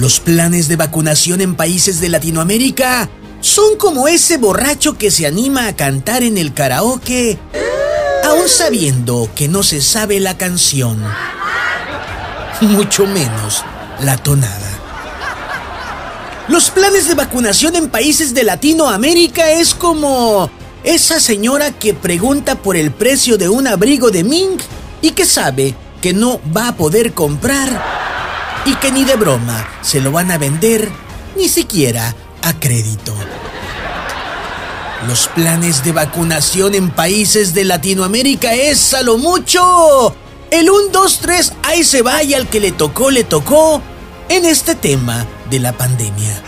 Los planes de vacunación en países de Latinoamérica son como ese borracho que se anima a cantar en el karaoke, aún sabiendo que no se sabe la canción, mucho menos la tonada. Los planes de vacunación en países de Latinoamérica es como esa señora que pregunta por el precio de un abrigo de mink y que sabe que no va a poder comprar y que ni de broma se lo van a vender ni siquiera a crédito. Los planes de vacunación en países de Latinoamérica es a lo mucho. El 1, 2, 3, ahí se va y al que le tocó, le tocó en este tema de la pandemia.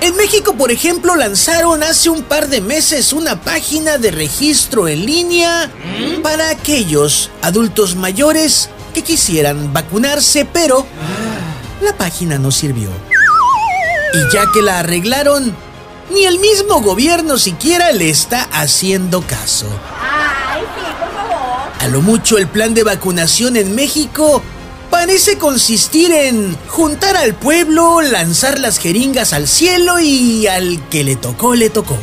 En México, por ejemplo, lanzaron hace un par de meses una página de registro en línea para aquellos adultos mayores que quisieran vacunarse, pero la página no sirvió. Y ya que la arreglaron, ni el mismo gobierno siquiera le está haciendo caso. Ay, sí, por favor. A lo mucho el plan de vacunación en México parece consistir en juntar al pueblo, lanzar las jeringas al cielo y al que le tocó, le tocó.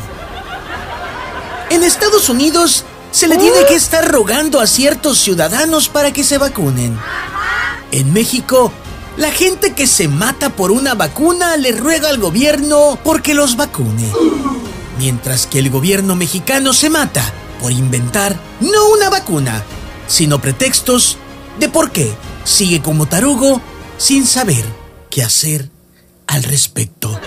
En Estados Unidos se le tiene que estar rogando a ciertos ciudadanos para que se vacunen. En México, la gente que se mata por una vacuna le ruega al gobierno porque los vacune. Mientras que el gobierno mexicano se mata por inventar no una vacuna, sino pretextos de por qué sigue como tarugo sin saber qué hacer al respecto.